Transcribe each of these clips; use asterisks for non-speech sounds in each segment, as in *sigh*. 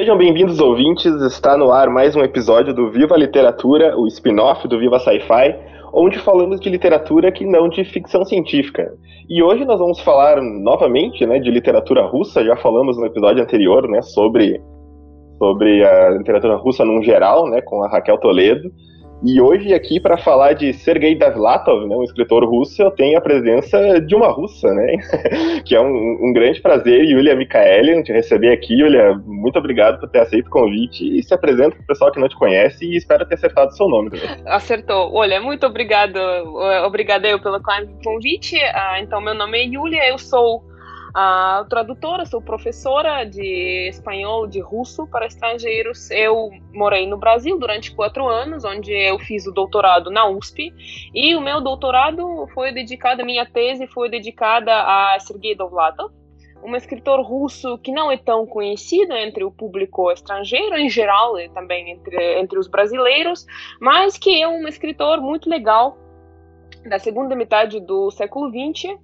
Sejam bem-vindos, ouvintes. Está no ar mais um episódio do Viva Literatura, o spin-off do Viva Sci-Fi, onde falamos de literatura que não de ficção científica. E hoje nós vamos falar novamente né, de literatura russa. Já falamos no episódio anterior né, sobre, sobre a literatura russa num geral, né, com a Raquel Toledo. E hoje, aqui, para falar de Sergei Davlatov, né, um escritor russo, eu tenho a presença de uma russa, né? *laughs* que é um, um grande prazer, Yulia Mikhaeli, te receber aqui. Yulia, muito obrigado por ter aceito o convite e se apresenta para o pessoal que não te conhece e espero ter acertado o seu nome também. Acertou. Olha, muito obrigado. Obrigada eu pelo convite. Ah, então, meu nome é Yulia, eu sou a tradutora, sou professora de espanhol, de russo para estrangeiros. Eu morei no Brasil durante quatro anos, onde eu fiz o doutorado na USP, e o meu doutorado foi dedicado, minha tese foi dedicada a Sergei Dovlatov, um escritor russo que não é tão conhecido entre o público estrangeiro em geral e também entre, entre os brasileiros, mas que é um escritor muito legal da segunda metade do século XX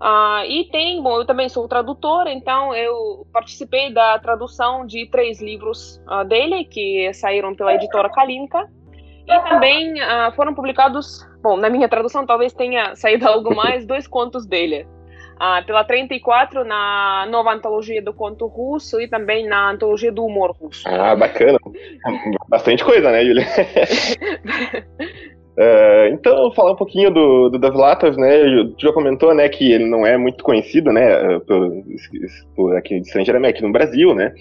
ah, e tem, bom, eu também sou tradutora, então eu participei da tradução de três livros uh, dele, que saíram pela editora Kalinka, e também uh, foram publicados, bom, na minha tradução talvez tenha saído *laughs* algo mais, dois contos dele. Pela 34 na nova antologia do conto russo e também na antologia do humor russo. Ah, bacana. *laughs* Bastante coisa, né, Julia? *laughs* Uh, então, falar um pouquinho do, do Davlatov, né? Tu já comentou, né, que ele não é muito conhecido, né, por, por aqui estrangeiramente, aqui no Brasil, né?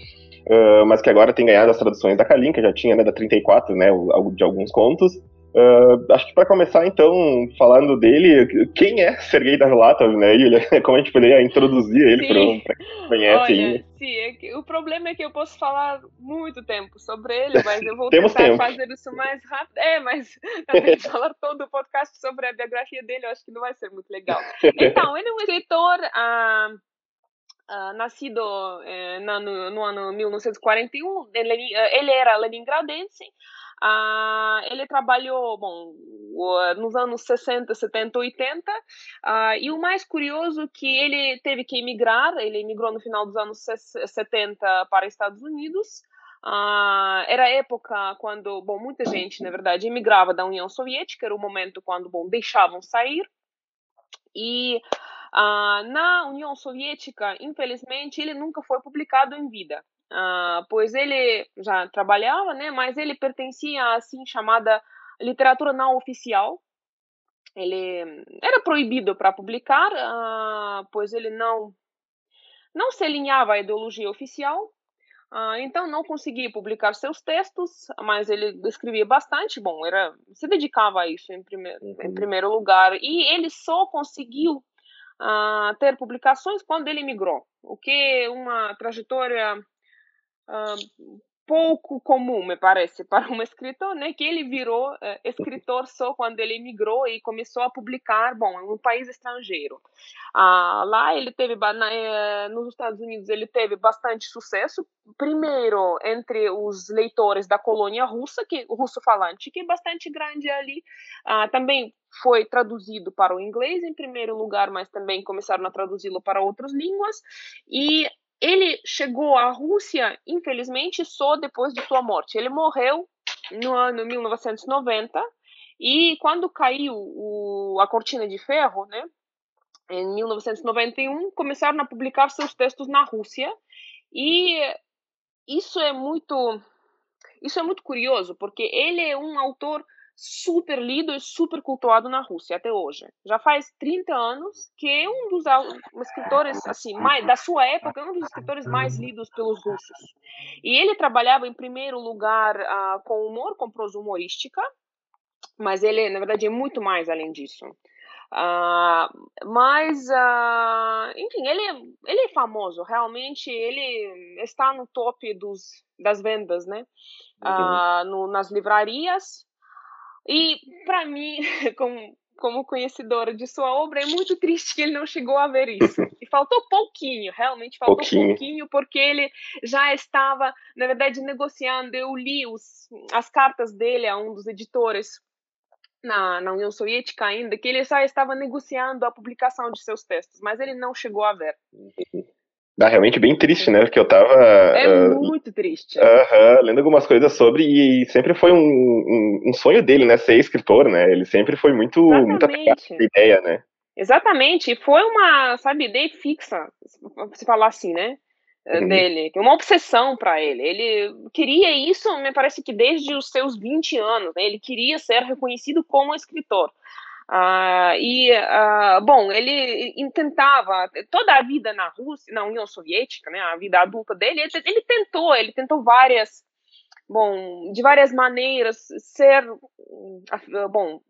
Uh, mas que agora tem ganhado as traduções da Kalinka, já tinha, né, da 34, né, de alguns contos. Uh, acho que para começar, então, falando dele, quem é Sergei Davlatov, né, Yulia? *laughs* Como a gente poderia introduzir ele para quem conhece Olha, ainda? Sim, é que, o problema é que eu posso falar muito tempo sobre ele, mas eu vou tentar tempo. fazer isso mais rápido. É, mas *laughs* também falar todo o podcast sobre a biografia dele, eu acho que não vai ser muito legal. Então, ele é um escritor... Uh, Uh, nascido uh, no, no, ano 1941, ele, ele era leningradense, Uh, ele trabalhou, bom, nos anos 60, 70, 80, uh, e o mais curioso é que ele teve que emigrar, ele emigrou no final dos anos 70 para Estados Unidos, uh, era a época quando, bom, muita gente, na verdade, emigrava da União Soviética, era o momento quando, bom, deixavam sair, e uh, na União Soviética, infelizmente, ele nunca foi publicado em vida. Uh, pois ele já trabalhava, né, mas ele pertencia à assim chamada literatura não oficial. Ele era proibido para publicar, uh, pois ele não não se alinhava à ideologia oficial, uh, então não conseguia publicar seus textos, mas ele escrevia bastante. Bom, era se dedicava a isso em primeiro, uhum. em primeiro lugar e ele só conseguiu ter publicações quando ele migrou, o que é uma trajetória pouco comum, me parece, *laughs* para um escritor, né, que ele virou uh, escritor só quando ele emigrou e começou a publicar, bom, em um país estrangeiro. Uh, lá ele teve, na, eh, nos Estados Unidos, ele teve bastante sucesso, primeiro entre os leitores da colônia russa, que russo falante, que é bastante grande ali, uh, também foi traduzido para o inglês em primeiro lugar, mas também começaram a traduzi-lo para outras línguas, e ele chegou à Rússia, infelizmente, só depois de sua morte. Ele morreu no ano 1990 e quando caiu o, a cortina de ferro, né, em 1991, começaram a publicar seus textos na Rússia e isso é muito isso é muito curioso porque ele é um autor super lido e super cultuado na Rússia até hoje. Já faz 30 anos que é um dos escritores, assim, mais, da sua época, é um dos escritores mais lidos pelos russos. E ele trabalhava, em primeiro lugar, uh, com humor, com prosa humorística, mas ele, na verdade, é muito mais além disso. Uh, mas, uh, enfim, ele, ele é famoso, realmente, ele está no top dos, das vendas, né? Uh, no, nas livrarias, e para mim, *laughs* como, como conhecedora de sua obra, é muito triste que ele não chegou a ver isso. *laughs* E faltou pouquinho, realmente faltou pouquinho, pouquinho porque ele já estava, na verdade, negociando. Eu li os, as cartas dele a um dos editores na, na União Soviética ainda, que ele já estava negociando a publicação de seus textos, mas ele não chegou a ver. Ah, realmente bem triste, né? Porque eu tava. É uh, muito triste. Uh -huh, lendo algumas coisas sobre, e sempre foi um, um, um, sonho dele, né? Ser escritor, né? Ele sempre foi muito, muito apegado a ideia, né? Exatamente. Foi uma, sabe, ideia fixa, se falar assim, né? Uhum. Dele, uma obsessão para ele. Ele queria isso, me parece que desde os seus 20 anos, né? Ele queria ser reconhecido como escritor. Uh, e, uh, bom, ele tentava, toda a vida na Rússia, na União Soviética, né, a vida adulta dele, ele, ele tentou, ele tentou várias, bom, de várias maneiras ser, ah, bom,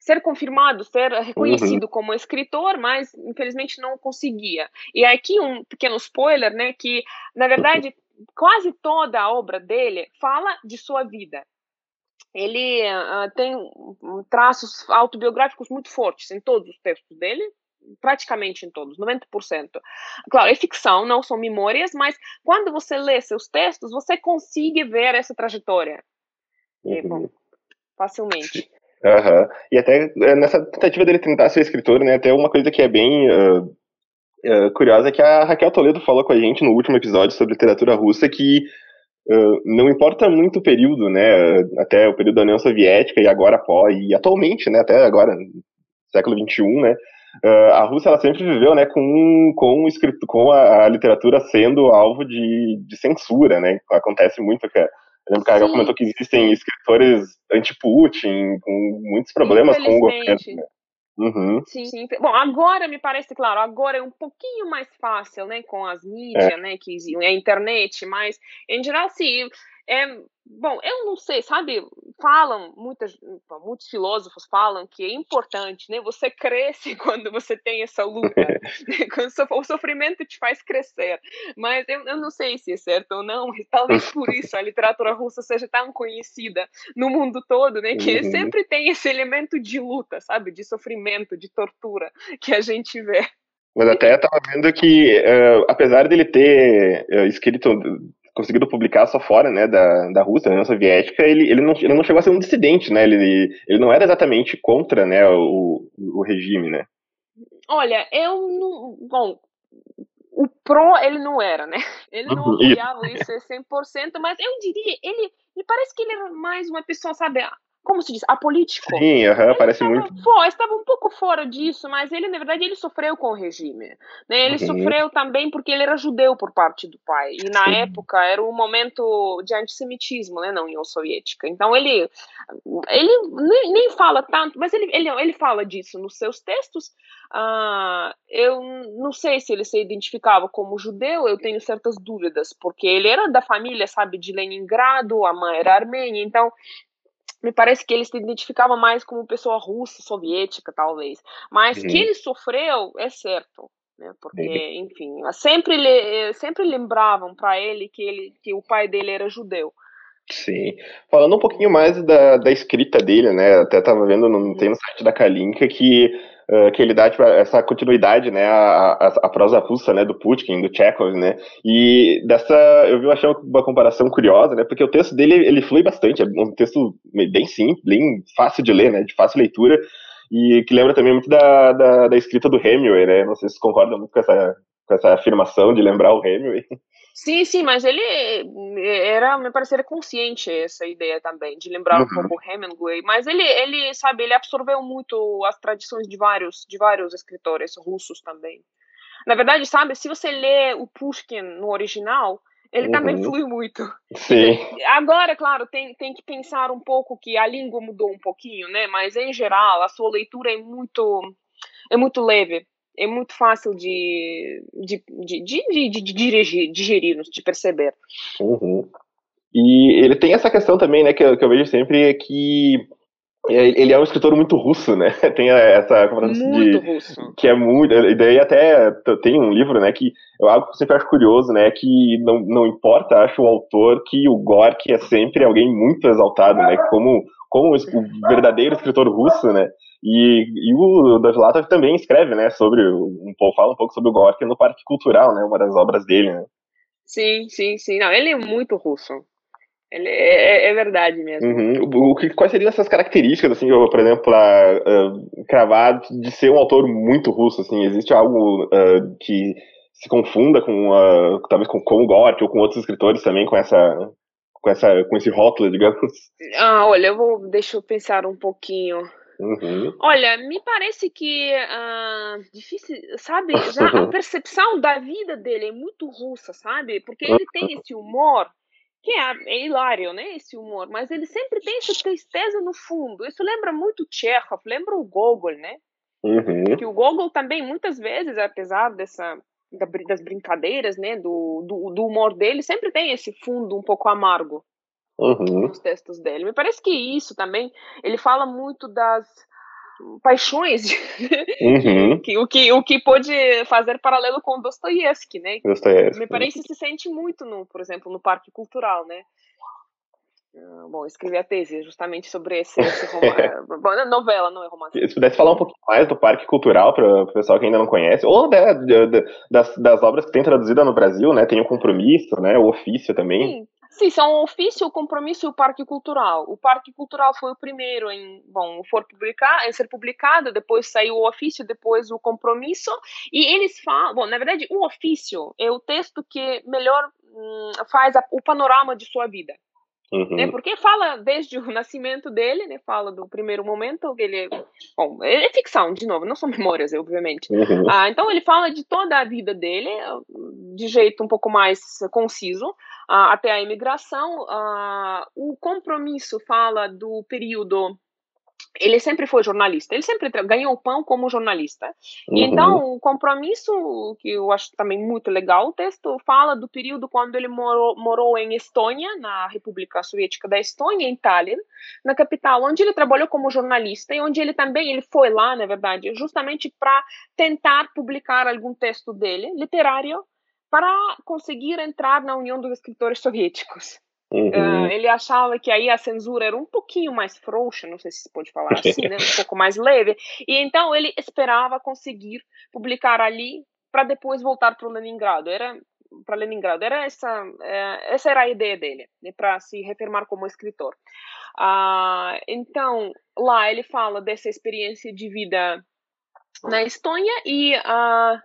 ser confirmado, ser reconhecido uhum. como escritor, mas infelizmente não conseguia. E aqui um pequeno spoiler, né, que na verdade quase toda a obra dele fala de sua vida ele uh, tem traços autobiográficos muito fortes em todos os textos dele, praticamente em todos, 90%. Claro, é ficção, não são memórias, mas quando você lê seus textos, você consegue ver essa trajetória. Uhum. E, bom, facilmente. Uhum. E até eh, nessa tentativa dele tentar ser escritor, né, até uma coisa que é bem uh, uh, curiosa é que a Raquel Toledo falou com a gente no último episódio sobre literatura russa que não importa muito o período, né, até o período da União Soviética e agora após, e atualmente, né, até agora, século XXI, né, a Rússia ela sempre viveu, né, com, com, escrito, com a, a literatura sendo alvo de, de censura, né, acontece muito que eu lembro que a comentou que existem escritores anti-Putin, com muitos problemas com o governo. Né? Uhum. Sim, sim. Bom, agora me parece claro, agora é um pouquinho mais fácil, né, com as mídias, é. né, que a internet, mas em geral, sim, é, bom, eu não sei, sabe? Falam, muitas, muitos filósofos falam que é importante, né? Você cresce *laughs* quando você tem essa luta. *laughs* o sofrimento te faz crescer. Mas eu, eu não sei se é certo ou não, talvez por *laughs* isso a literatura russa seja tão conhecida no mundo todo, né? Que uhum. sempre tem esse elemento de luta, sabe? De sofrimento, de tortura que a gente vê. Mas até estava vendo que, uh, apesar dele ter uh, escrito conseguido publicar só fora, né, da, da Rússia, da União Soviética, ele, ele, não, ele não chegou a ser um dissidente, né, ele, ele não era exatamente contra, né, o, o regime, né. Olha, eu não, bom, o pró ele não era, né, ele não uhum, apoiava isso 100%, mas eu diria, ele, me parece que ele era mais uma pessoa, sabe, como se diz, apolítico. Sim, uhum, parece estava, muito. Foi, estava um pouco fora disso, mas ele, na verdade, ele sofreu com o regime. Né? Ele uhum. sofreu também porque ele era judeu por parte do pai. E na Sim. época era um momento de antissemitismo né, na União Soviética. Então ele, ele nem, nem fala tanto, mas ele, ele, ele fala disso nos seus textos. Uh, eu não sei se ele se identificava como judeu, eu tenho certas dúvidas, porque ele era da família, sabe, de Leningrado, a mãe era armênia, então me parece que ele se identificava mais como pessoa russa, soviética, talvez. Mas uhum. que ele sofreu é certo. Né? Porque, uhum. enfim, sempre, sempre lembravam para ele que, ele que o pai dele era judeu. Sim. Falando um pouquinho mais da, da escrita dele, né? Até estava vendo, no, tem no site da Kalinka que uh, que ele dá tipo, essa continuidade, né, a, a, a, prosa russa, né, do Pushkin, do Chekhov, né, e dessa, eu vi achando uma comparação curiosa, né, porque o texto dele, ele flui bastante, é um texto bem simples, bem fácil de ler, né, de fácil leitura, e que lembra também muito da, da, da escrita do Hemingway, né, não sei se concordam muito com essa, com essa afirmação de lembrar o Hemingway. Sim, sim, mas ele eh, era, me parecia consciente essa ideia também, de lembrar uhum. um pouco Hemingway, mas ele, ele, sabe, ele absorveu muito as tradições de vários, de vários escritores russos também. Na verdade, sabe, se você lê o Pushkin no original, ele uhum. também flui muito. Sim. *laughs* Agora, claro, tem, tem que pensar um pouco que a língua mudou um pouquinho, né? Mas em geral, a sua leitura é muito é muito leve é muito fácil de, de, de, de, de, de dirigir, digerir, de perceber. Uhum. E ele tem essa questão também, né, que eu, que eu vejo sempre, é que ele é um escritor muito russo, né? *laughs* Tem essa muito de, russo. que é muito, e daí até tem um livro, né, que eu algo que eu sempre acho curioso, né, que não, não importa, acho o autor que o Gorky é sempre alguém muito exaltado, né? Como como o verdadeiro escritor russo, né? E, e o Dovlatov também escreve, né, sobre um pouco, fala um pouco sobre o Gorky no Parque Cultural, né, uma das obras dele, né? Sim, sim, sim. Não, ele é muito russo. Ele é, é, é verdade mesmo. Uhum. O que, quais seriam essas características, assim, por exemplo, uh, cravar de ser um autor muito russo, assim, existe algo uh, que se confunda com uh, talvez com, com o Gork ou com outros escritores também com essa com essa com esse rótulo, digamos. Ah, olha, eu vou deixa eu pensar um pouquinho. Uhum. Olha, me parece que uh, difícil, sabe? *laughs* Já a percepção da vida dele é muito russa, sabe? Porque ele tem esse humor que é, é, hilário, né? Esse humor, mas ele sempre tem essa tristeza no fundo. Isso lembra muito Chekhov, lembra o Gogol, né? Uhum. Que o Gogol também muitas vezes, apesar dessa das brincadeiras, né, do, do, do humor dele, sempre tem esse fundo um pouco amargo uhum. nos textos dele. Me parece que isso também, ele fala muito das paixões, *laughs* uhum. que, o, que, o que pode fazer paralelo com Dostoiévski, né? Dostoiévski. Me parece que se sente muito, no, por exemplo, no Parque Cultural, né? Ah, bom, escrevi a tese justamente sobre esse, esse romance. *laughs* novela, não é romance. Se pudesse falar um pouquinho mais do Parque Cultural para o pessoal que ainda não conhece, ou da, da, das, das obras que tem traduzida no Brasil, né? Tem o Compromisso, né? O Ofício também. Sim. Sim, são o ofício, o compromisso e o Parque Cultural. O Parque Cultural foi o primeiro em, bom, for publicar, em ser publicado, depois saiu o ofício, depois o compromisso, e eles falam, bom, na verdade, o ofício é o texto que melhor hum, faz a, o panorama de sua vida. Uhum. Né? Porque fala desde o *laughs* nascimento dele, né? Fala do primeiro momento, ele bom, é ficção, de novo, não são *laughs* memórias, obviamente. Uhum. Ah, então ele fala de toda a vida dele de jeito um pouco mais conciso, ah, até a imigração. Ah, o compromisso fala do período ele sempre foi jornalista, ele sempre ganhou pão como jornalista. Uhum. E então, o compromisso, que eu acho também muito legal, o texto fala do período quando ele morou, morou em Estônia, na República Soviética da Estônia, em Tallinn, na capital, onde ele trabalhou como jornalista e onde ele também ele foi lá, na verdade, justamente para tentar publicar algum texto dele, literário, para conseguir entrar na União dos Escritores Soviéticos. Uhum. Uh, ele achava que aí a censura era um pouquinho mais frouxa, não sei se pode falar *laughs* assim, né? um pouco mais leve, e então ele esperava conseguir publicar ali para depois voltar para o Leningrado. Era para Leningrado. Era essa, é, essa era a ideia dele, né, para se reafirmar como escritor. Ah, então, lá ele fala dessa experiência de vida na Estônia e ah,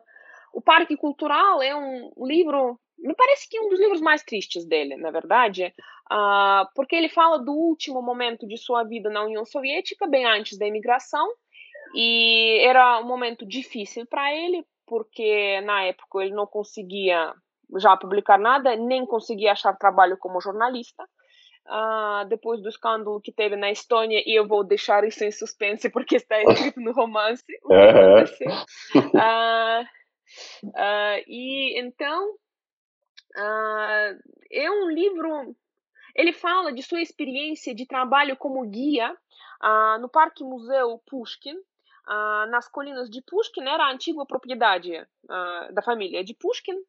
o Parque Cultural é um livro me parece que é um dos livros mais tristes dele, na verdade, uh, porque ele fala do último momento de sua vida na União Soviética, bem antes da imigração, e era um momento difícil para ele, porque na época ele não conseguia já publicar nada, nem conseguia achar trabalho como jornalista. Uh, depois do escândalo que teve na Estônia, e eu vou deixar isso em suspense porque está *laughs* escrito no romance o que aconteceu. Uh, uh, e então Uh, é um livro. Ele fala de sua experiência de trabalho como guia uh, no Parque Museu Pushkin, uh, nas colinas de Pushkin, era a antiga propriedade da família de Pushkin,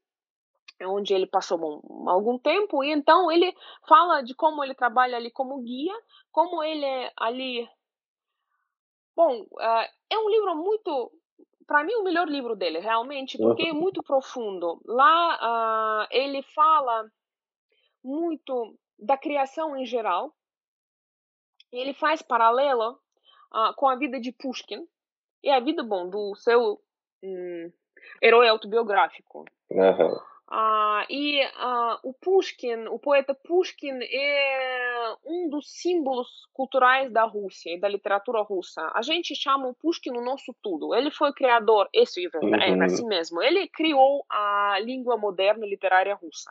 onde ele passou bom, algum tempo, e então ele fala de como ele trabalha ali como guia, como ele é ali. Bom, é um livro muito para mim, o melhor livro dele, realmente, porque é muito profundo. Lá uh, ele fala muito da criação em geral. Ele faz paralelo uh, com a vida de Pushkin e a vida, bom, do seu um, herói autobiográfico. Uhum. E o Pushkin, o poeta Pushkin, é um dos símbolos culturais da Rússia e da literatura russa. A gente chama o Pushkin o nosso tudo. Ele foi o criador, esse é, uhum. é assim mesmo. Ele criou a língua moderna literária russa.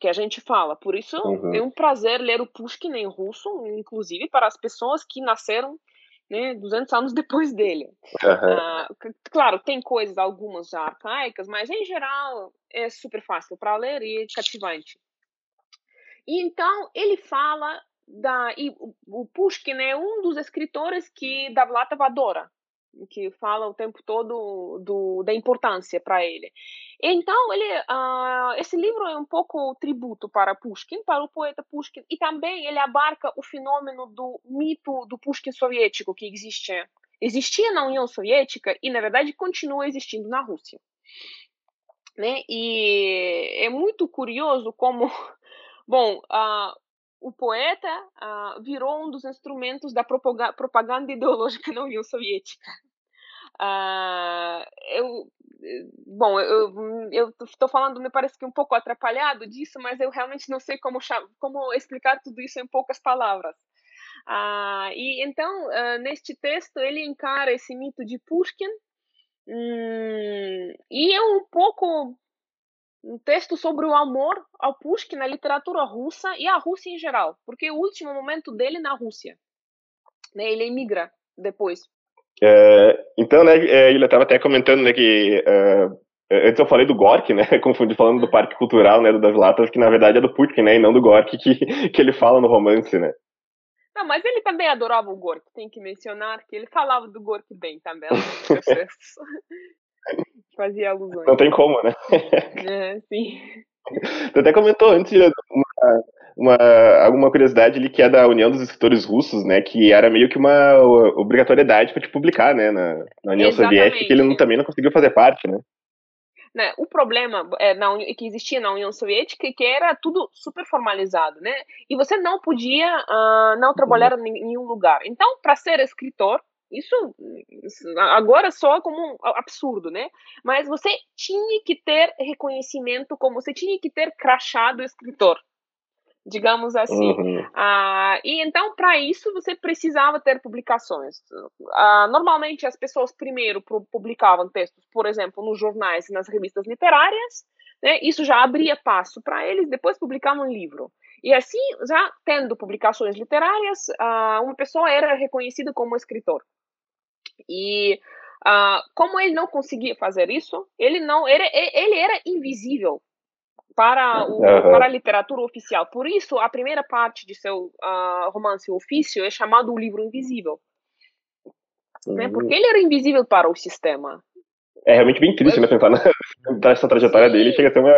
Que a gente fala. Por isso uhum. é um prazer ler o Pushkin em russo, inclusive para as pessoas que nasceram né, 200 anos depois dele. Uhum. Uh, claro, tem coisas, algumas já arcaicas, mas em geral é super fácil para ler e cativante. E então ele fala da e o Pushkin é um dos escritores que Davlatov adora que fala o tempo todo do, da importância para ele. Então, ele, uh, esse livro é um pouco tributo para Pushkin, para o poeta Pushkin, e também ele abarca o fenômeno do mito do Pushkin soviético que existe, existia na União Soviética e, na verdade, continua existindo na Rússia. Né? E é muito curioso como, *laughs* bom, uh, o poeta uh, virou um dos instrumentos da propaganda ideológica *laughs* na União Soviética. Uh, eu, bom, eu estou falando, me parece que um pouco atrapalhado disso, mas eu realmente não sei como, como explicar tudo isso em poucas palavras. Uh, e então, uh, neste texto, ele encara esse mito de Pushkin, hum, e é um pouco um texto sobre o amor ao Pushkin na literatura russa e à Rússia em geral, porque é o último momento dele na Rússia. Né, ele emigra depois. É, então, né, é, ele estava até comentando né, que uh, antes eu falei do Gork, né, *laughs* confundi falando do Parque Cultural, né, do Das Latas, que na verdade é do Pushkin, né, e não do Gork que, *laughs* que ele fala no romance, né. Não, mas ele também adorava o Gork, tem que mencionar que ele falava do Gork bem também *laughs* textos. Fazia alusões. Não tem como, né? É, sim. Você até comentou antes uma, uma, alguma curiosidade ali que é da União dos Escritores Russos, né? Que era meio que uma obrigatoriedade para te publicar, né? Na, na União Exatamente. Soviética, que ele não, também não conseguiu fazer parte, né? Né, o problema é, na, que existia na União Soviética é que era tudo super formalizado, né? E você não podia uh, não trabalhar em nenhum lugar. Então, para ser escritor, isso, agora só como um absurdo, né? Mas você tinha que ter reconhecimento, como você tinha que ter crachado escritor, digamos assim. Uhum. Ah, e então, para isso, você precisava ter publicações. Ah, normalmente, as pessoas primeiro publicavam textos, por exemplo, nos jornais e nas revistas literárias. Né? Isso já abria passo para eles, depois publicavam um livro. E assim, já tendo publicações literárias, ah, uma pessoa era reconhecida como escritor. E uh, como ele não conseguia fazer isso, ele não era, ele era invisível para, o, uhum. para a literatura oficial. Por isso, a primeira parte de seu uh, romance Ofício é chamado o livro invisível. Uhum. Né? Porque ele era invisível para o sistema. É realmente bem triste, né? Pensar nessa *laughs* trajetória Sim. dele. Chega a ser uma.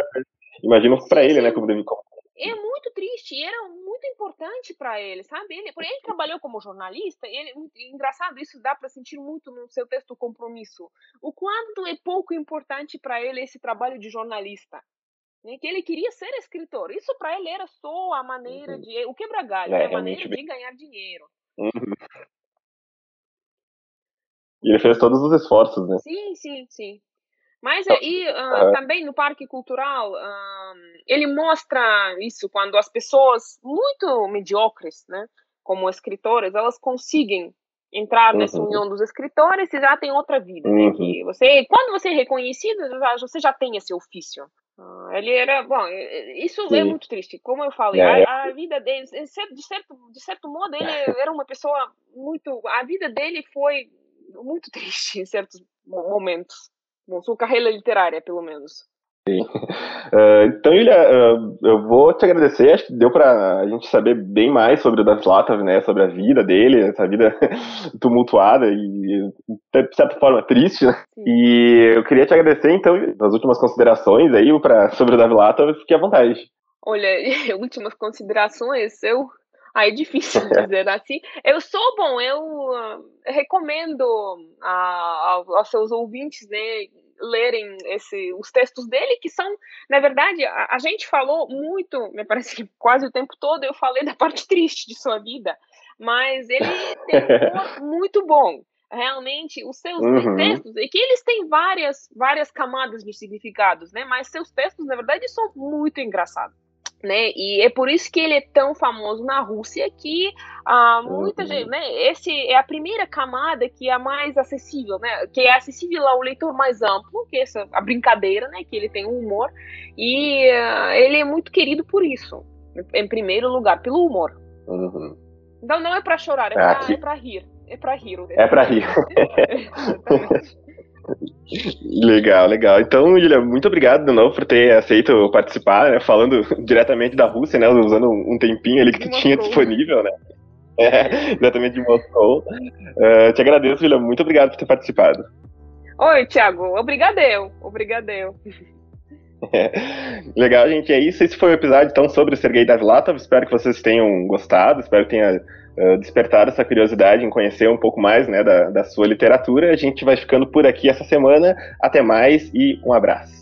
Imagino para ele, né? Como deve, como é muito triste e era muito importante para ele, sabe? Ele, ele trabalhou como jornalista, ele, engraçado, isso dá para sentir muito no seu texto compromisso. O quanto é pouco importante para ele esse trabalho de jornalista. Né? Que ele queria ser escritor. Isso para ele era só a maneira uhum. de. O quebra-galho, é, a maneira bem... de ganhar dinheiro. Uhum. E ele fez todos os esforços, né? Sim, sim, sim. Mas aí uh, uhum. também no Parque Cultural uh, ele mostra isso quando as pessoas muito mediocres, né, como escritores, elas conseguem entrar nessa uhum. união dos escritores e já tem outra vida. Né, uhum. Né, você, quando você é reconhecido, já, você já tem esse ofício. Uh, ele era bom. Isso é Sim. é muito triste. Como eu falei, é. a, a, vida dele, de certo, de certo modo, ele *laughs* era uma pessoa muito. A vida dele foi muito *laughs* triste em certos momentos. Bom, sua carreira literária, pelo menos. Sim. Uh, *laughs* então, Ilha, uh, eu vou te agradecer. Acho que deu para a gente saber bem mais sobre o Davi Latov, né? Sobre a vida dele, essa vida *laughs* tumultuada e, de certa forma, triste, né? E eu queria te agradecer, então, as últimas considerações aí pra, sobre o Davi Latov. Fique à vontade. Olha, *laughs* últimas considerações, eu Aí é difícil *laughs* dizer assim. Eu sou bom, eu uh, recomendo a, aos seus ouvintes né, lerem esse, os textos dele, que são, na verdade, a, a, gente falou muito, me parece que quase o tempo todo eu falei da *laughs* parte triste de sua vida, mas ele tem um humor *laughs* muito bom. Realmente, os seus uhum. textos, e que eles têm várias, várias camadas de significados, né? Mas seus textos, na verdade, são muito engraçados né? E é por isso que ele é tão famoso na Rússia que ah, muita uhum. gente, né? Esse é a primeira camada que é a mais acessível, né? Que é acessível ao leitor mais amplo, que é essa a brincadeira, né? Que ele tem um humor e uh, ele é muito querido por isso, em primeiro lugar pelo humor. Uhum. Então não é para chorar, é para é rir, é para rir. É para rir. *laughs* Legal, legal. Então, Julia, muito obrigado de novo por ter aceito participar, né, falando *laughs* diretamente da Rússia, né, usando um tempinho ali que tu tinha disponível, né? É, *laughs* diretamente de Moscou. Uh, te agradeço, Julia, muito obrigado por ter participado. Oi, Thiago, obrigadeu, obrigadeu. *laughs* *laughs* Legal, gente, é isso. Esse foi o episódio, então, sobre o Sergei Davlatov. Espero que vocês tenham gostado, espero que tenha uh, despertar essa curiosidade em conhecer um pouco mais né, da, da sua literatura. A gente vai ficando por aqui essa semana. Até mais e um abraço.